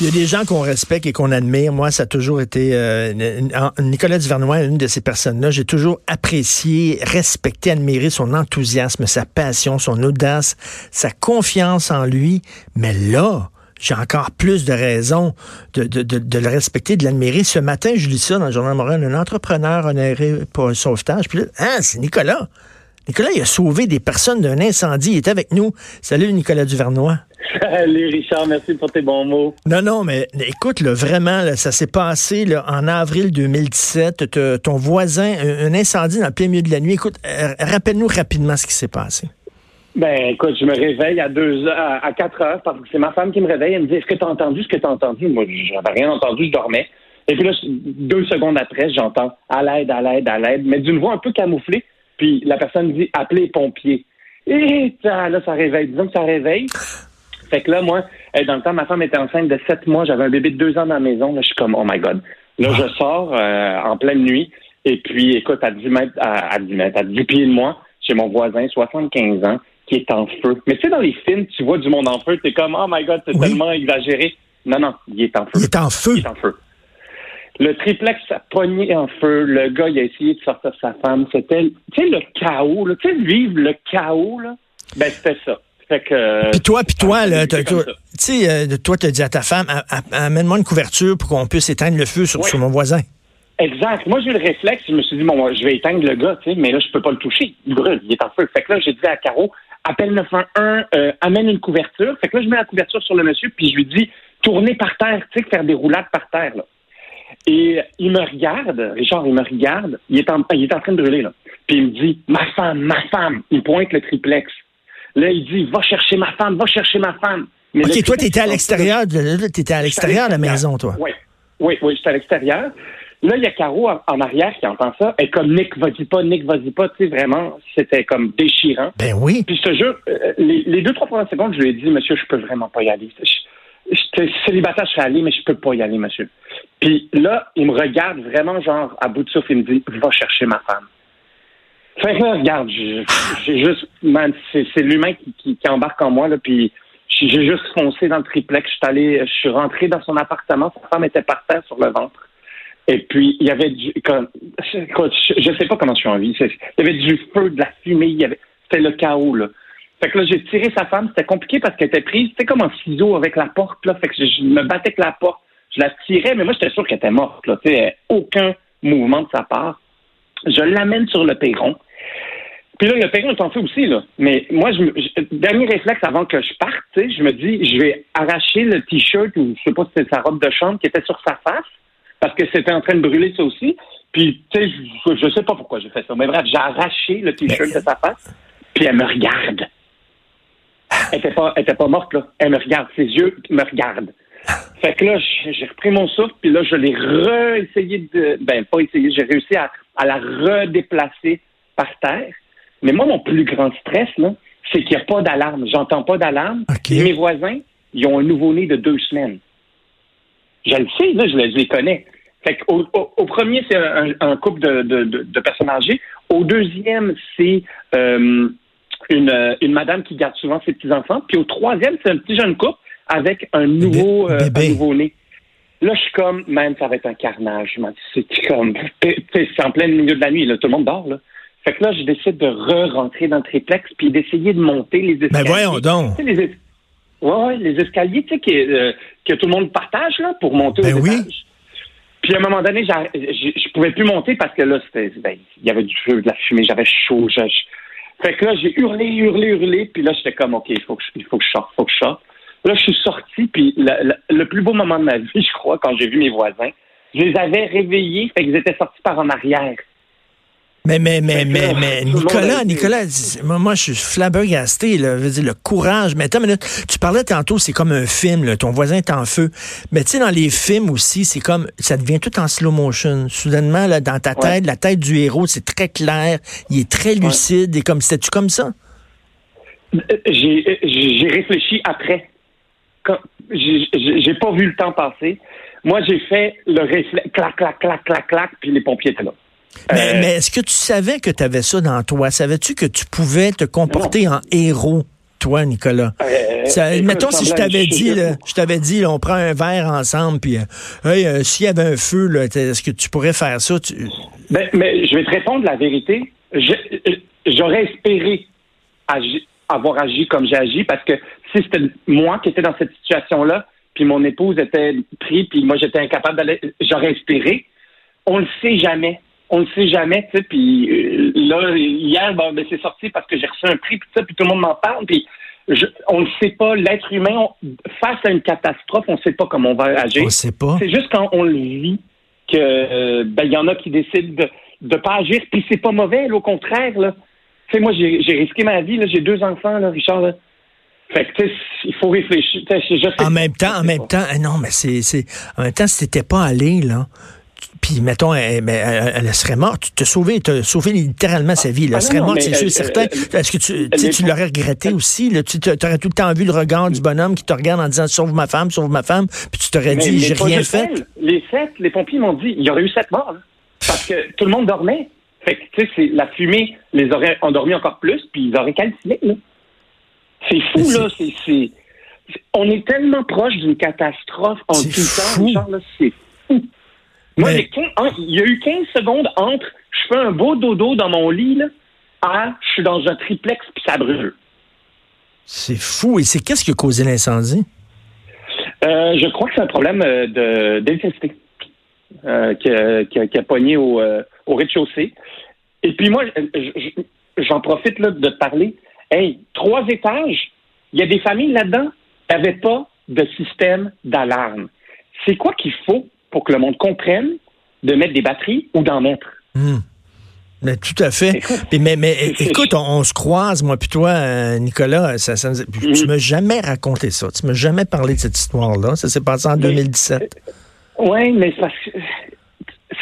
Il y a des gens qu'on respecte et qu'on admire. Moi, ça a toujours été euh, Nicolas Duvernois, une de ces personnes-là. J'ai toujours apprécié, respecté, admiré son enthousiasme, sa passion, son audace, sa confiance en lui. Mais là, j'ai encore plus de raisons de, le respecter, de l'admirer. Ce matin, je lis ça dans le Journal Montréal, un entrepreneur honoré pour un sauvetage. Puis là, hein, c'est Nicolas. Nicolas, il a sauvé des personnes d'un incendie. Il est avec nous. Salut, Nicolas Duvernois. Salut Richard, merci pour tes bons mots. Non, non, mais écoute, là, vraiment, ça s'est passé là, en avril 2017. Ton voisin, un, incendie dans le plein milieu de la nuit. Écoute, euh, rappelle-nous rapidement ce qui s'est passé. Ben, écoute, je me réveille à deux heures, à quatre heures, parce que c'est ma femme qui me réveille. Elle me dit Est-ce que tu as entendu ce que tu as entendu? Moi, j'avais rien entendu, je dormais. Et puis là, deux secondes après, j'entends à l'aide, à l'aide, à l'aide, mais d'une voix un peu camouflée. Puis la personne dit Appelez les pompiers. Et là, ça réveille. Disons que ça réveille. Fait que là, moi, dans le temps, ma femme était enceinte de sept mois. J'avais un bébé de deux ans dans la maison. Là, je suis comme, oh my God. Là, je sors euh, en pleine nuit. Et puis, écoute, à 10 mètres, à, 10 mètres, à 10 pieds de moi, j'ai mon voisin, 75 ans, qui est en feu. Mais tu sais, dans les films, tu vois du monde en feu, t'es comme, oh my God, c'est tellement exagéré. Non, non, il est en feu. Il est en feu. Il est en feu. Le triplex a pogné en feu. Le gars, il a essayé de sortir sa femme. C'était, tu sais, le chaos, Tu sais, vivre le chaos, là. Ben, c'était ça. Puis toi, puis toi, là, tu sais, euh, toi, tu as dit à ta femme, amène-moi une couverture pour qu'on puisse éteindre le feu sur, mon voisin. Exact. Moi, j'ai eu le réflexe, je me suis dit, bon, je vais éteindre le gars, tu sais, mais là, je peux pas le toucher. Il brûle, il est en feu. Fait que là, j'ai dit à Caro, appelle 911, euh, amène une couverture. Fait que là, je mets la couverture sur le monsieur, puis je lui dis, tourner par terre, tu sais, faire des roulades par terre, là. Et il me regarde, Richard, il me regarde, il est en, il est en train de brûler, là. Puis il me dit, ma femme, ma femme. Il pointe le triplex. Là, il dit, va chercher ma femme, va chercher ma femme. Mais OK, toi, tu étais à l'extérieur de, étais à l'extérieur de la maison, toi. Oui, oui, oui, j'étais à l'extérieur. Là, il y a Caro en, arrière qui entend ça. Elle est comme Nick, vas-y pas, Nick, vas-y pas. Tu sais, vraiment, c'était comme déchirant. Ben oui. Puis je te jure, euh, les, deux, trois premières secondes, je lui ai dit, monsieur, je peux vraiment pas y aller. J'étais célibataire, je suis allé, mais je peux pas y aller, monsieur. Puis là, il me regarde vraiment, genre, à bout de souffle, il me dit, va chercher ma femme. Fait que là, regarde, j'ai juste, c'est l'humain qui, embarque en moi, là, puis j'ai juste foncé dans le triplex. Je suis allé, je suis rentré dans son appartement. Sa femme était par terre sur le ventre. Et puis, il y avait du, je sais pas comment je suis en vie. Il y avait du feu, de la fumée. c'était le chaos, là. Fait que là, j'ai tiré sa femme. C'était compliqué parce qu'elle était prise. C'était comme un ciseau avec la porte, là. Fait que je, me battais avec la porte. Je la tirais, mais moi, j'étais sûr qu'elle était morte, là. Tu sais, aucun mouvement de sa part. Je l'amène sur le perron. Puis là, le perron est en fait aussi, là. Mais moi, je, dernier réflexe avant que je parte, je me dis, je vais arracher le t-shirt ou je sais pas si c'était sa robe de chambre qui était sur sa face parce que c'était en train de brûler ça aussi. Puis, tu sais, je, je, sais pas pourquoi j'ai fait ça. Mais bref, j'ai arraché le t-shirt de sa face. Puis elle me regarde. Elle était pas, elle était pas morte, là. Elle me regarde. Ses yeux me regardent. Fait que là, j'ai repris mon souffle, puis là, je l'ai re-essayé de. Ben, pas essayé, j'ai réussi à, à la redéplacer par terre. Mais moi, mon plus grand stress, là, c'est qu'il n'y a pas d'alarme. J'entends pas d'alarme. Mes voisins, ils ont un nouveau-né de deux semaines. Je le sais, là, je les, connais. Fait au, premier, c'est un, couple de, personnes âgées. Au deuxième, c'est euh, une, une madame qui garde souvent ses petits-enfants. Puis au troisième, c'est un petit jeune couple avec un nouveau, euh, nouveau-né. Là, je suis comme, man, ça va être un carnage. C'est comme, c'est en plein milieu de la nuit, là, tout le monde dort, là. Fait que là, je décide de re-rentrer dans le triplex puis d'essayer de monter les escaliers. Ben voyons donc. Tu sais, les, ouais, les escaliers, tu sais, euh, que, tout le monde partage, là, pour monter ben aux oui. Puis à un moment donné, je, je pouvais plus monter parce que là, c'était, ben, il y avait du feu, de la fumée, j'avais chaud. fait que là, j'ai hurlé, hurlé, hurlé, puis là, j'étais comme, OK, il faut que, faut que je sorte, faut que je sorte. Là, je suis sorti, puis le plus beau moment de ma vie, je crois, quand j'ai vu mes voisins, je les avais réveillés, fait qu'ils étaient sortis par en arrière. Mais, mais, mais, mais, mais, Nicolas, Nicolas, moi, je suis flabbergasté, là. Je veux dire, le courage. Mais attends une minute. Tu parlais tantôt, c'est comme un film, là. Ton voisin est en feu. Mais tu sais, dans les films aussi, c'est comme, ça devient tout en slow motion. Soudainement, là, dans ta tête, la tête du héros, c'est très clair. Il est très lucide. Et comme, c'était-tu comme ça? J'ai réfléchi après. J'ai pas vu le temps passer. Moi, j'ai fait le réflexe, clac, clac, clac, clac, clac, puis les pompiers étaient là. Mais, euh, mais est-ce que tu savais que tu avais ça dans toi? Savais-tu que tu pouvais te comporter en héros? toi, Nicolas? Euh, mettons si je t'avais dit, je t'avais dit, on prend un verre ensemble, puis euh, euh, s'il y avait un feu, est-ce que tu pourrais faire ça? Ben, mais je vais te répondre la vérité. J'aurais espéré avoir agi comme j'ai agi parce que si c'était moi qui étais dans cette situation-là, puis mon épouse était prise, puis moi j'étais incapable d'aller, j'aurais espéré. On le sait jamais on ne sait jamais, tu sais, puis euh, là, hier, ben, c'est sorti parce que j'ai reçu un prix, puis ça, puis tout le monde m'en parle, puis on ne sait pas, l'être humain, face à une catastrophe, on ne sait pas comment on va agir. On sait pas. C'est juste quand on le vit que, euh, ben, il y en a qui décident de ne pas agir, puis c'est pas mauvais, au contraire, là. Tu sais, moi, j'ai risqué ma vie, là, j'ai deux enfants, là, Richard, là. Fait que, tu sais, il faut réfléchir. en même temps, en même temps, non, mais c'est, en même temps, si t'étais pas allé, là, puis mettons, elle, elle, serait morte. Tu t'as sauvé, as sauvé littéralement sa vie. Elle ah, serait morte, c'est sûr, certain. Est-ce que tu, tu l'aurais regretté aussi? Là? Tu aurais tout le temps vu le regard du bonhomme qui te regarde en disant sauve ma femme, sauve ma femme, puis tu t'aurais dit j'ai rien fait. Les sept, les pompiers m'ont dit il y aurait eu sept morts. parce que tout le monde dormait. Fait que, tu sais, la fumée les aurait endormis encore plus, puis ils auraient calciné. C'est fou, là. C'est, on est tellement proche d'une catastrophe en tout temps. C'est fou. Moi, il y a eu 15 secondes entre je fais un beau dodo dans mon lit là, à je suis dans un triplex puis ça brûle. C'est fou. Et c'est qu'est-ce qui a causé l'incendie? Euh, je crois que c'est un problème euh, euh, qui, a, pogné au, rez-de-chaussée. Et puis moi, j'en profite là, de te parler. Hey, trois étages, il y a des familles là-dedans qui n'avaient pas de système d'alarme. C'est quoi qu'il faut pour que le monde comprenne de mettre des batteries ou d'en mettre? Hmm. Mais tout à fait. mais, mais écoute, on, se croise, moi puis toi, euh, Nicolas. Ça, ça, hmm. Tu m'as jamais raconté ça. Tu m'as jamais parlé de cette histoire-là. Ça s'est passé en 2017. Oui, mais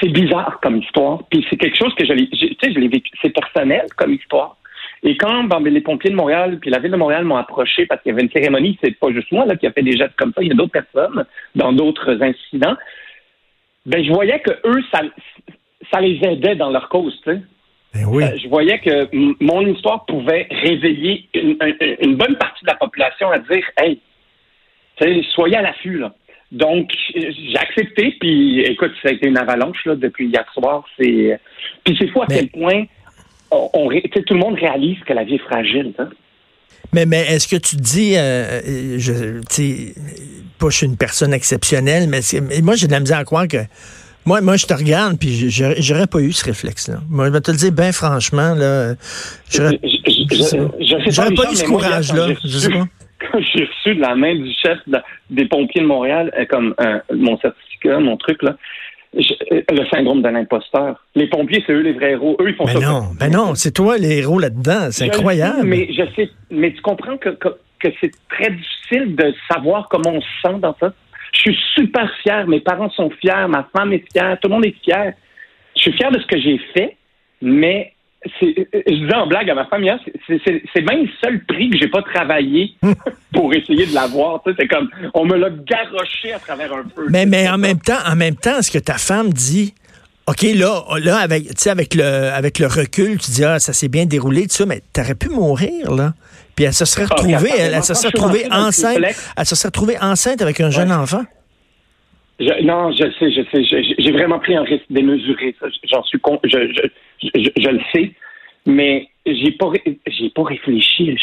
c'est bizarre comme histoire. Puis c'est quelque chose que je l'ai, tu sais, je l'ai vécu. C'est personnel comme histoire. Et quand ben, les pompiers de Montréal puis la ville de Montréal m'ont approché parce qu'il y avait une cérémonie, c'est pas juste moi là qui a fait des gestes comme ça, il y a d'autres personnes dans d'autres incidents ben je voyais que eux, ça, ça les aidait dans leur cause, tu sais. Ben oui. Euh, je voyais que mon histoire pouvait réveiller une, bonne partie de la population à dire Hey, soyez à l'affût, là. Donc, j'ai accepté, puis écoute, ça a été une avalanche là, depuis hier soir. C'est Puis c'est fou à quel point on, tout le monde réalise que la vie est fragile. Hein? Mais, mais est-ce que tu dis, euh, je, pas je suis une personne exceptionnelle, mais, moi j'ai de la misère à croire que moi, moi je te regarde puis j'aurais pas eu ce réflexe-là. Moi, je vais te le dire bien franchement là, j'aurais pas eu ce courage-là. Je sais pas. J'ai reçu de la main du chef des pompiers de Montréal, euh, comme euh, mon certificat, mon truc là, le syndrome de l'imposteur. Les pompiers, c'est eux les vrais héros. Eux, ils font ça. Non, ben non, c'est toi les héros là-dedans. C'est incroyable. mais je sais, mais tu comprends que, que, c'est très difficile de savoir comment on se sent dans ça. Je suis super fier. Mes parents sont fiers. Ma femme est fière. Tout le monde est fier. Je suis fier de ce que j'ai fait, mais je disais en blague à ma femme hier, c'est même le seul prix que j'ai pas travaillé pour essayer de l'avoir. C'est comme, on me l'a garoché à travers un peu. Mais, mais en même temps, en même temps, ce que ta femme dit, OK, là, là avec, avec, le, avec le recul, tu dis, ah, ça s'est bien déroulé, tout ça, mais t'aurais pu mourir, là. Puis elle se serait ah, retrouvée, elle, se serait retrouvée enceinte. Elle se serait retrouvée enceinte avec un jeune enfant. non, je sais, je sais. J'ai vraiment pris un risque démesuré. J'en suis con, je, le sais, mais j'ai pas, j'ai pas réfléchi,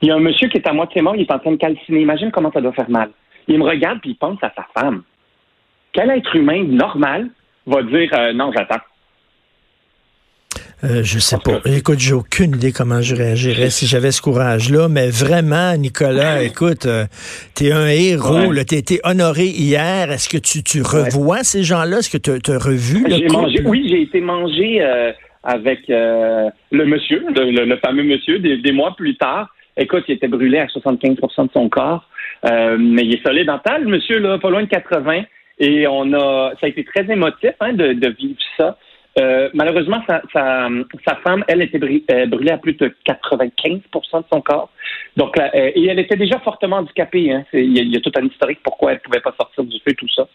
il y a un monsieur qui est à moitié mort, il est en train de calciner. Imagine comment ça doit faire mal. Il me regarde puis il pense à sa femme. Quel être humain normal va dire euh, non, j'attends? Euh, je sais pas. Écoute, j'ai aucune idée comment je réagirais si j'avais ce courage-là, mais vraiment, Nicolas, écoute, euh, tu es un héros, tu as été honoré hier. Est-ce que tu, tu revois ces gens-là? Est-ce que tu as, revu le Oui, j'ai été mangé euh, avec euh, le monsieur, le, fameux monsieur, des, mois plus tard. Écoute, il était brûlé à 75% de son corps, euh, mais il est solide en le monsieur, là, pas loin de 80. Et on a, ça a été très émotif hein, de, de vivre ça. Euh, malheureusement, sa, sa, sa, femme, elle, était euh, brûlée à plus de 95% de son corps. Donc, euh, et elle était déjà fortement handicapée. Hein. Il, y a, tout un historique pourquoi elle ne pouvait pas sortir du feu, tout ça.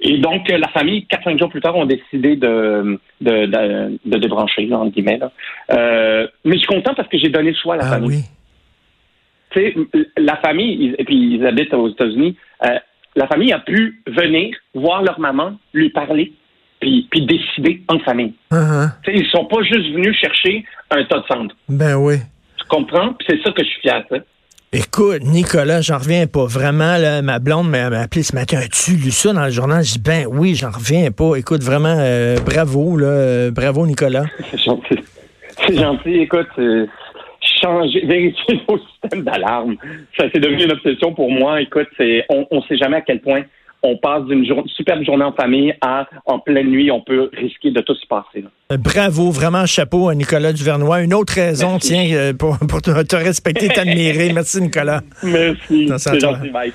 Et donc, la famille, quatre cinq jours plus tard, ont décidé de, de, de, de débrancher, là, entre guillemets. Là. mais je suis content parce que j'ai donné le choix à la ah, famille. Oui. Tu sais, la famille, et puis ils habitent aux États-Unis, la famille a pu venir voir leur maman, lui parler, puis, décider en famille. Uh-huh. Ils sont pas juste venus chercher un tas de cendres. Ben oui. Tu comprends? Puis c'est ça que je suis fier. Écoute, Nicolas, j'en reviens pas. Vraiment, là, ma blonde m'a appelé ce matin. As-tu lu ça dans le journal? Je dis, ben oui, j'en reviens pas. Écoute, vraiment, euh, bravo, là, euh, bravo, Nicolas. C'est gentil. C'est gentil. Écoute, changer, vérifier nos systèmes d'alarme. Ça s'est devenu une obsession pour moi. Écoute, c'est, on ne sait jamais à quel point on passe d'une superbe journée en famille à en pleine nuit, on peut risquer de tout se passer. Euh, bravo, vraiment chapeau à Nicolas Duvernois. Une autre raison, tiens, euh, pour, pour te, respecter, t'admirer. Merci, Nicolas. Merci. C'est gentil, Mike.